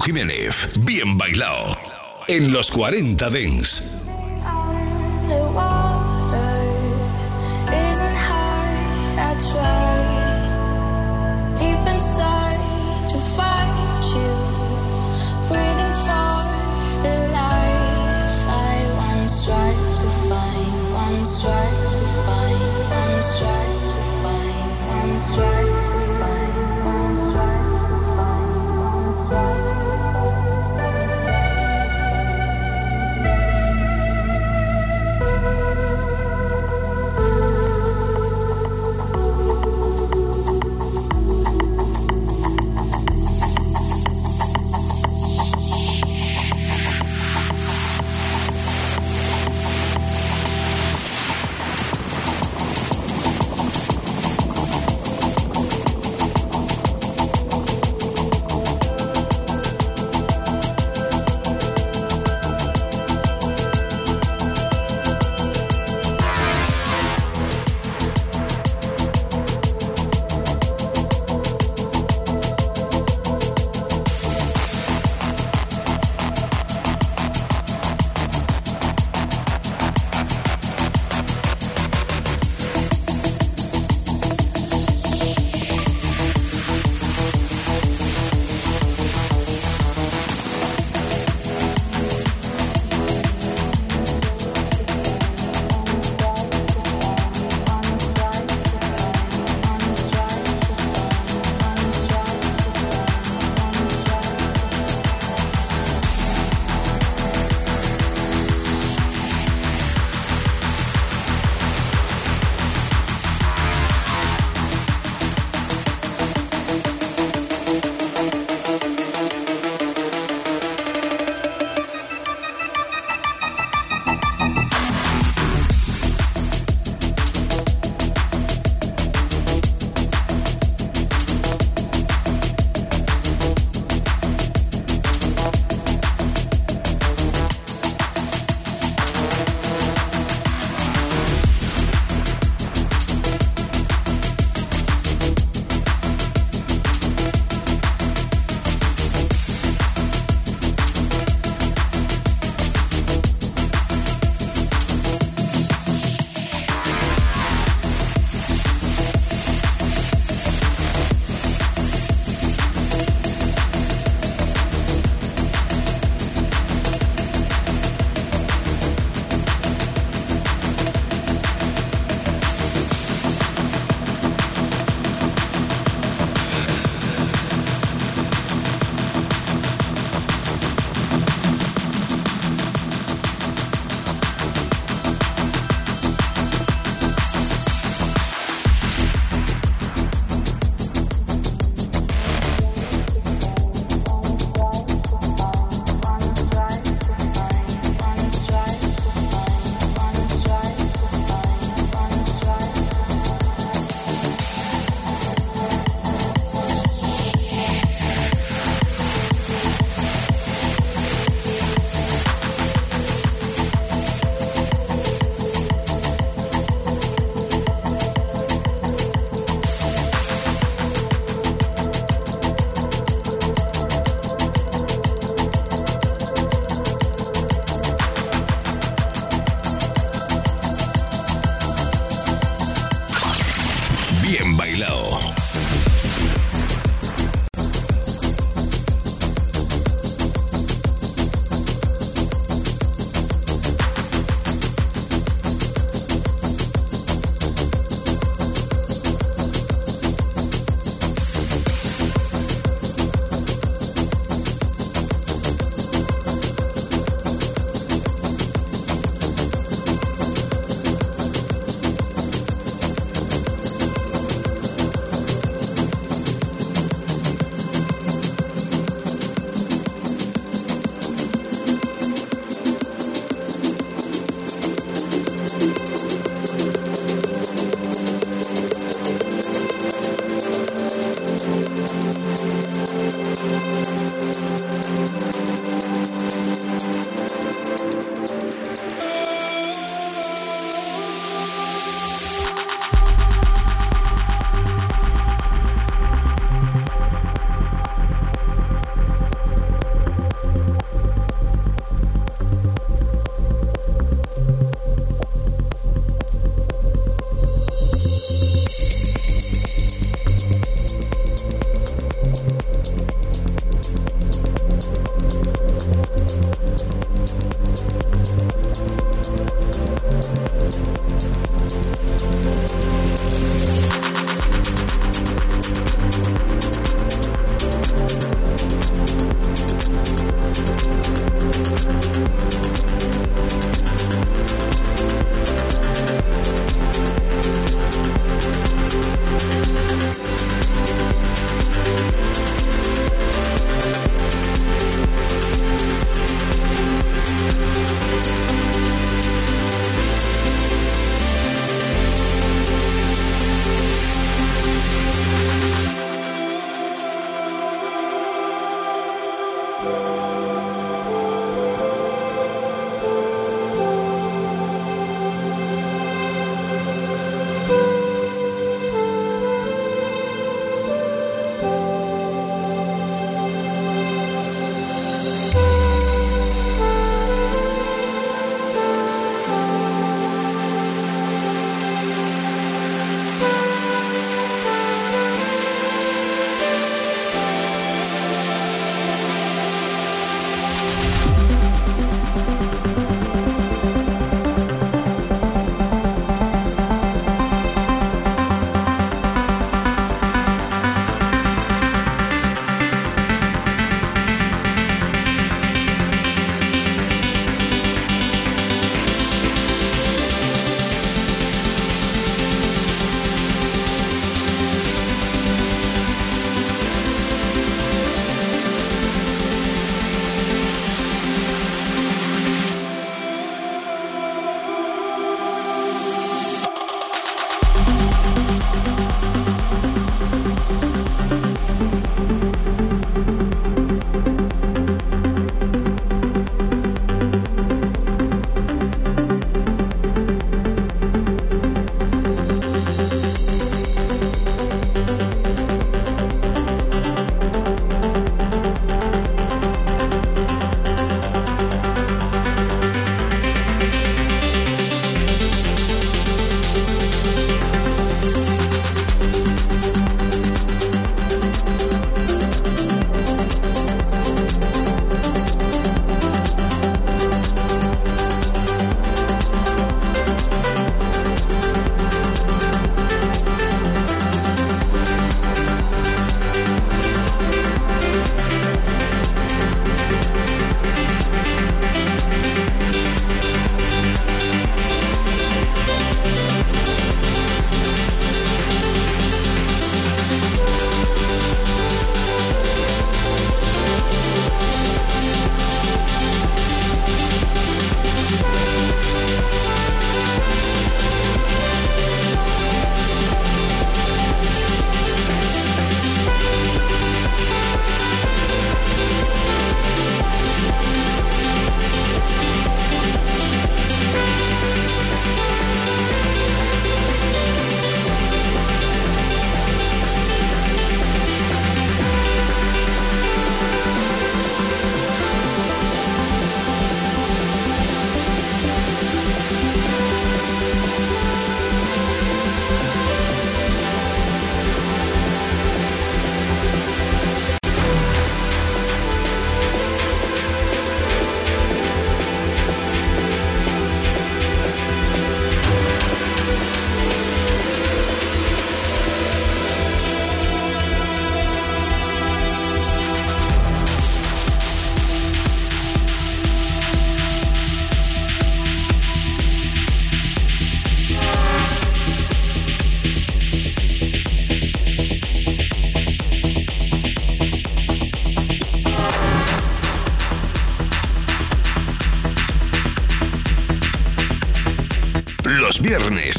Jiménez. Bien bailado. En los 40 Dens.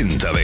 4020.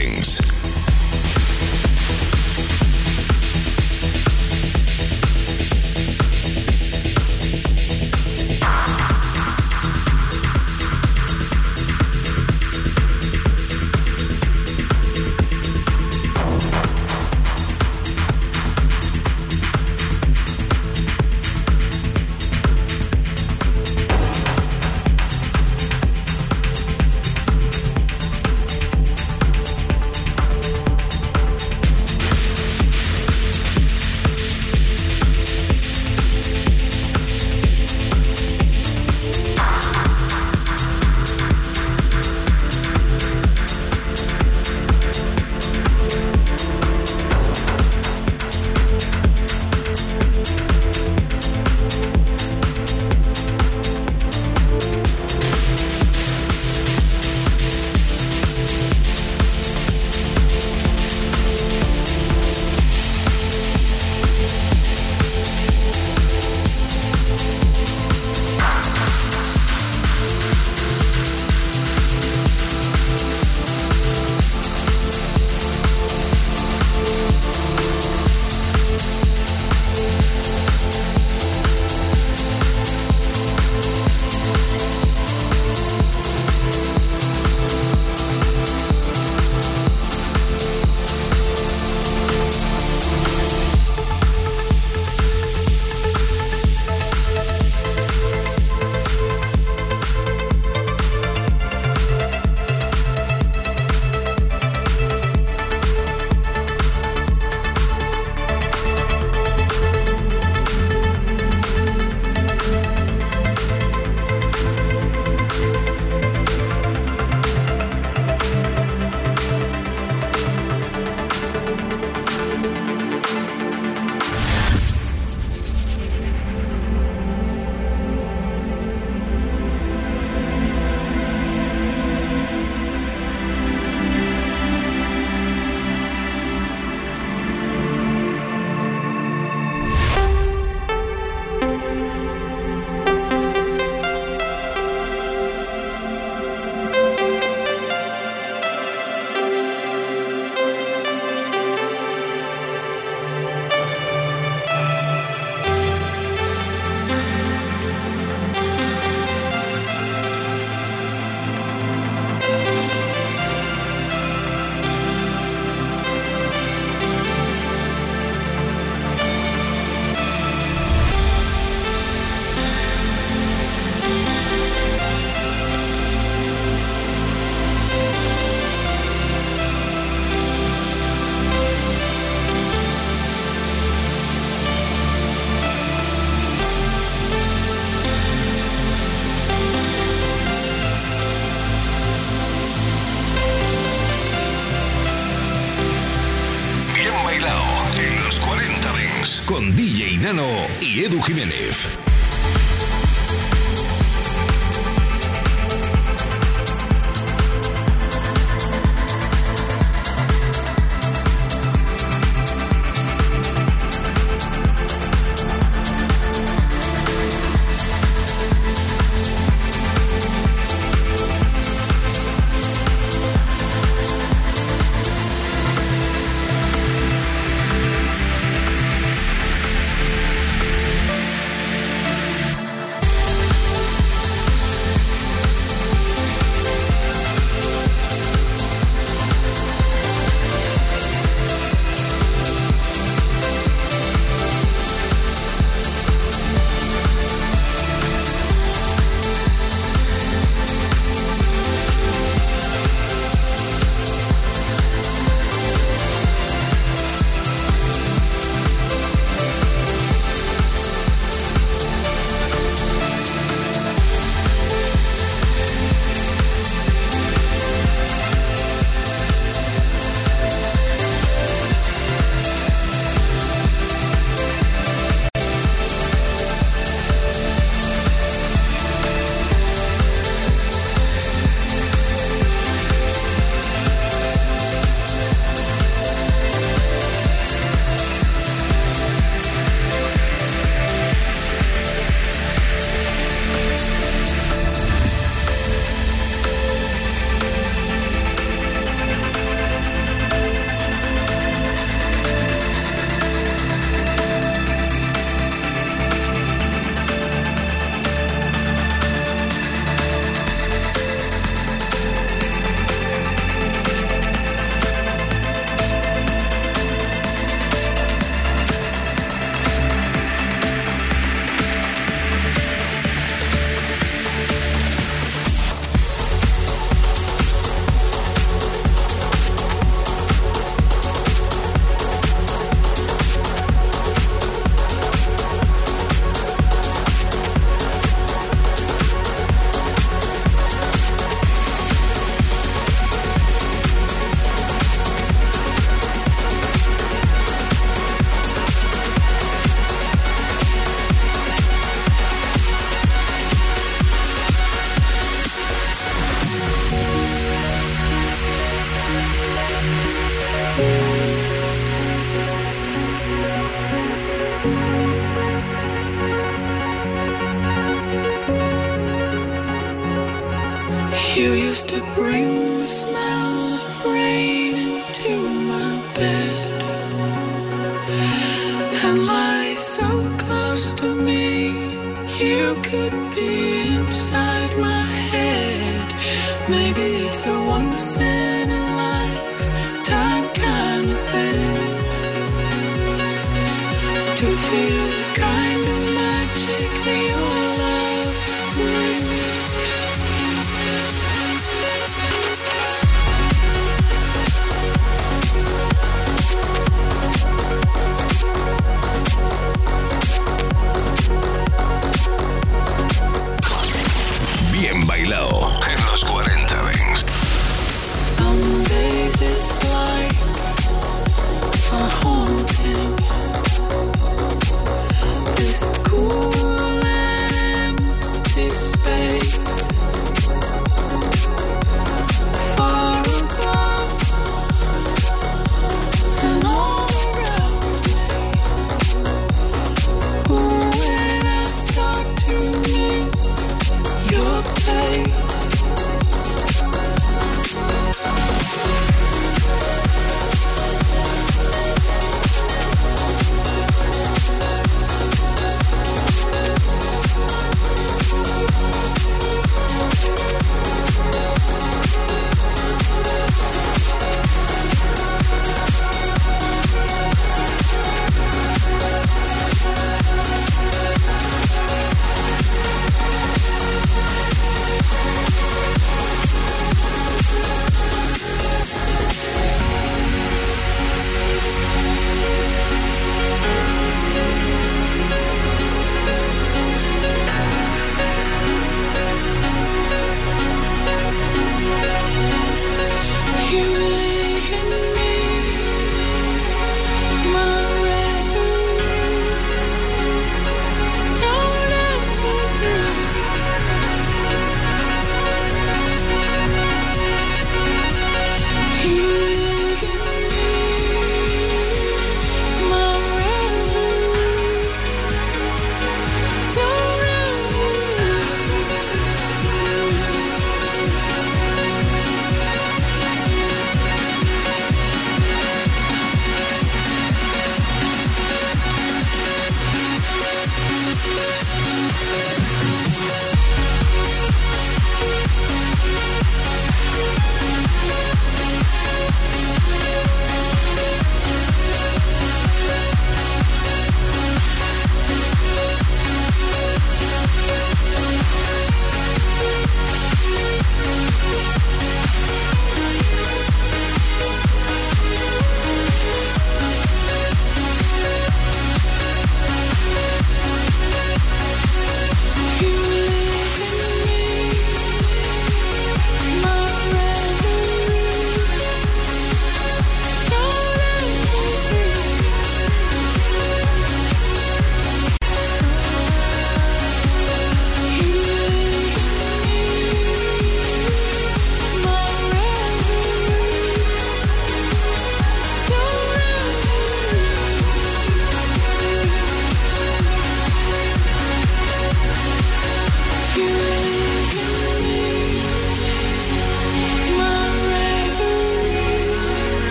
Marinano y Edu Jiménez.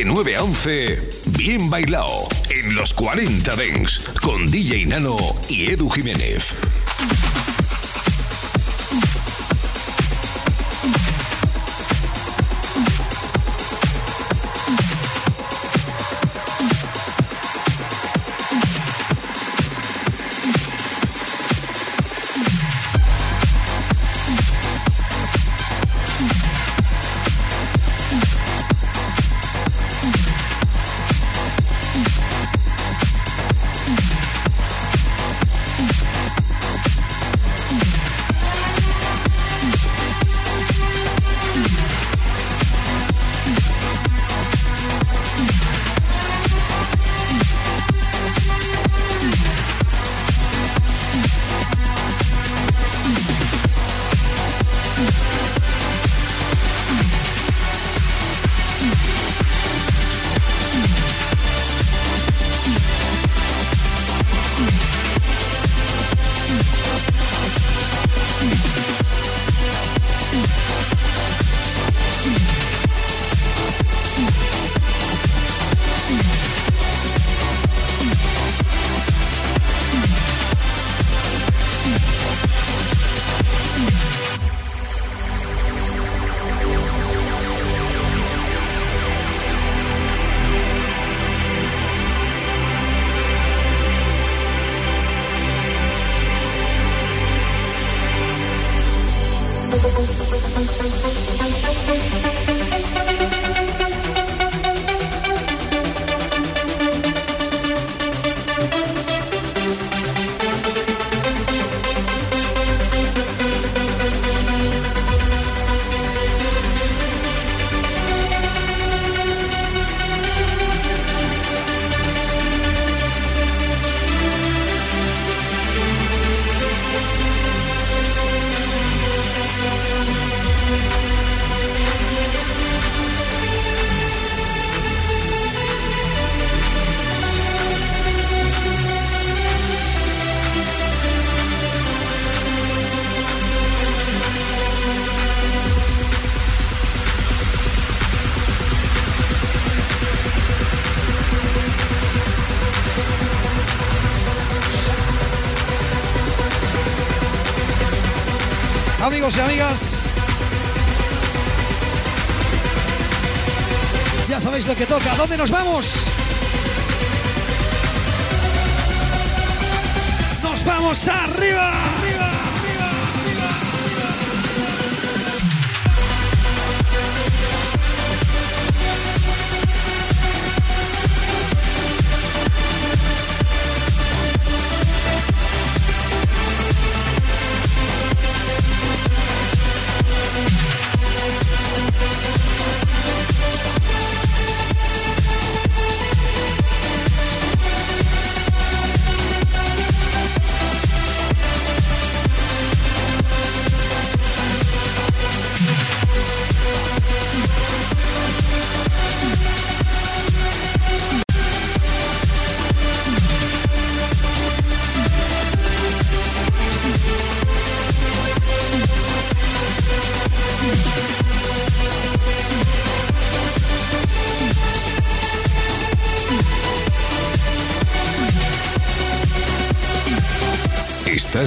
De 9 a 11, bien bailado en los 40 Dens con DJ Nano y Edu Jiménez. フフフフフフフ。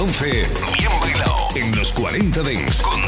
11, bien bailado. En los 40 Dents con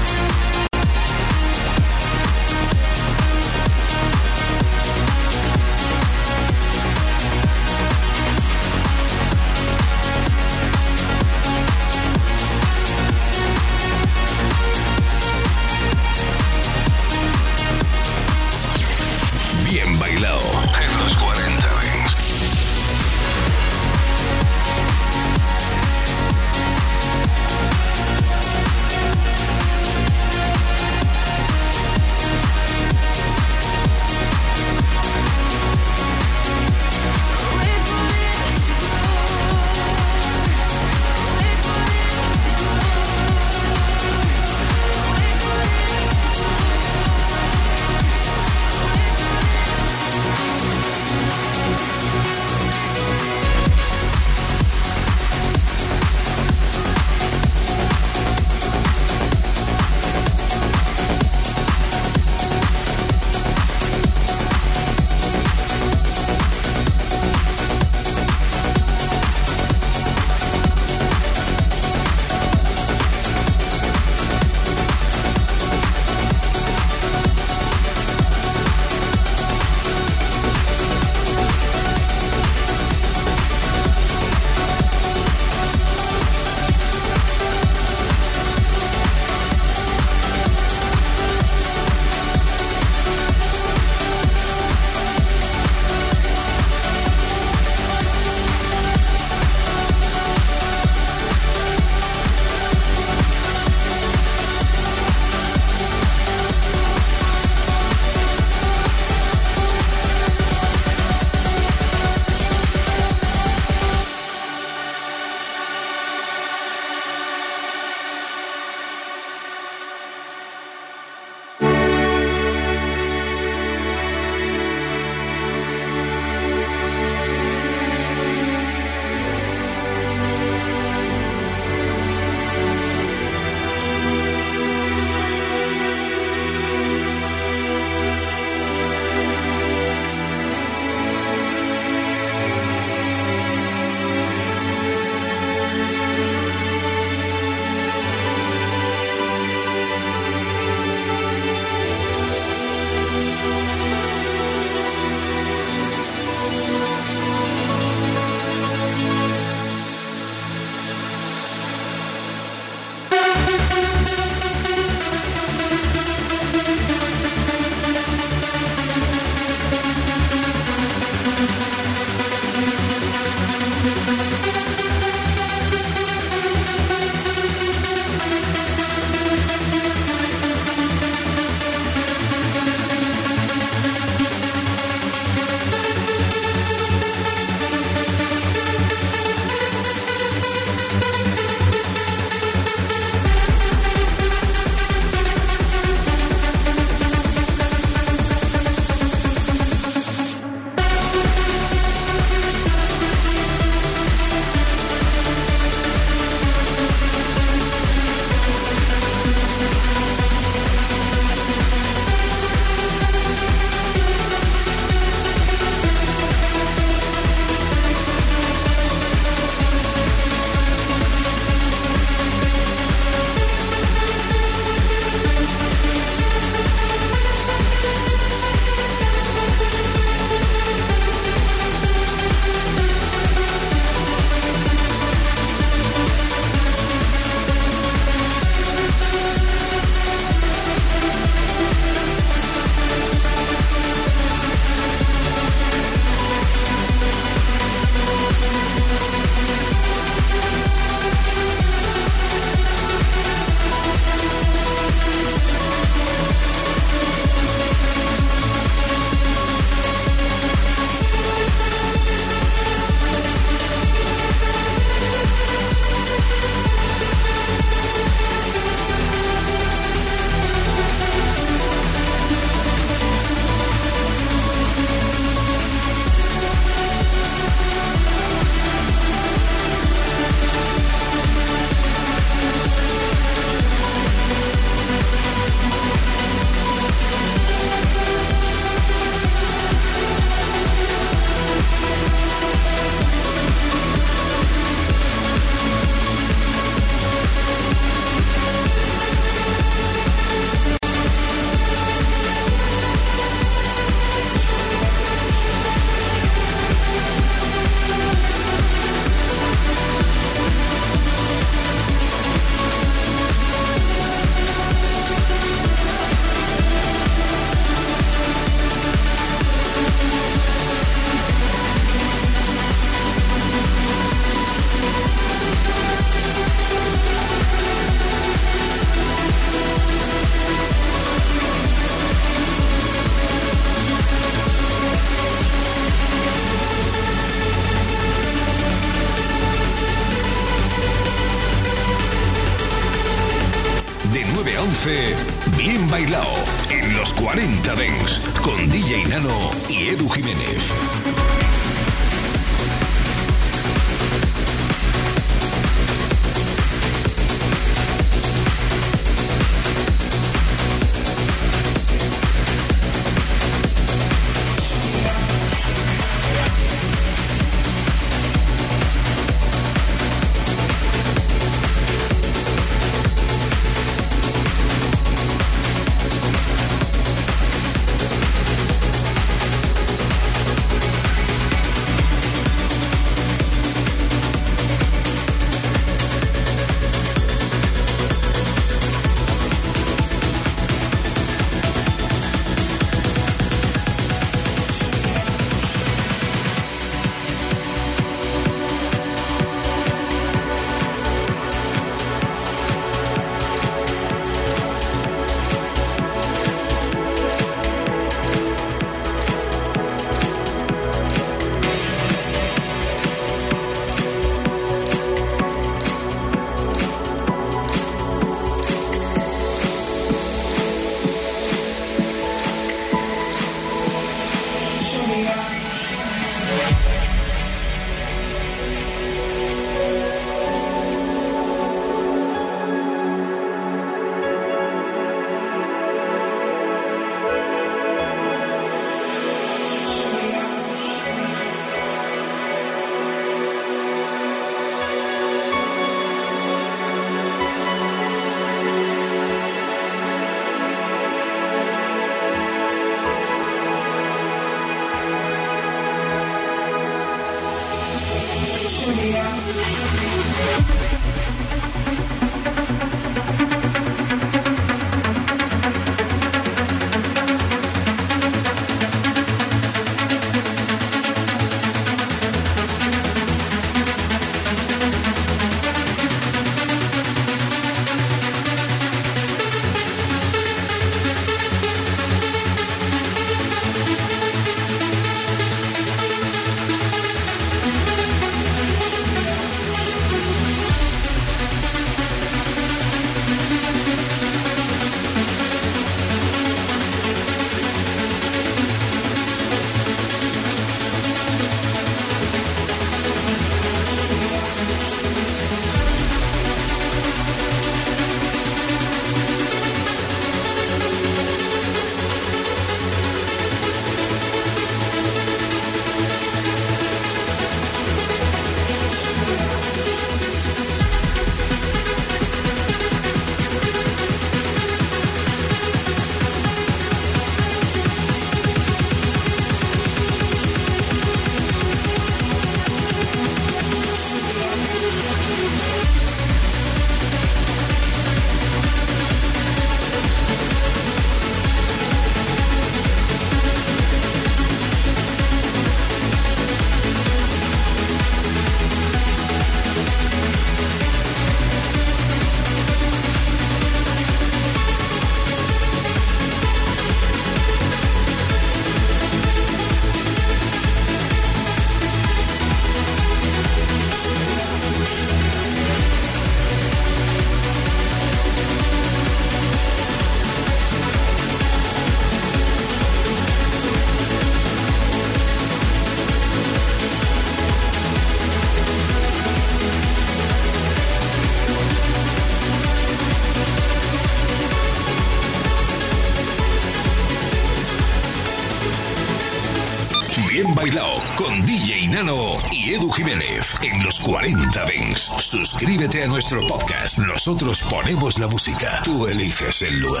Jiménez en los 40 Dents. Suscríbete a nuestro podcast. Nosotros ponemos la música. Tú eliges el lugar.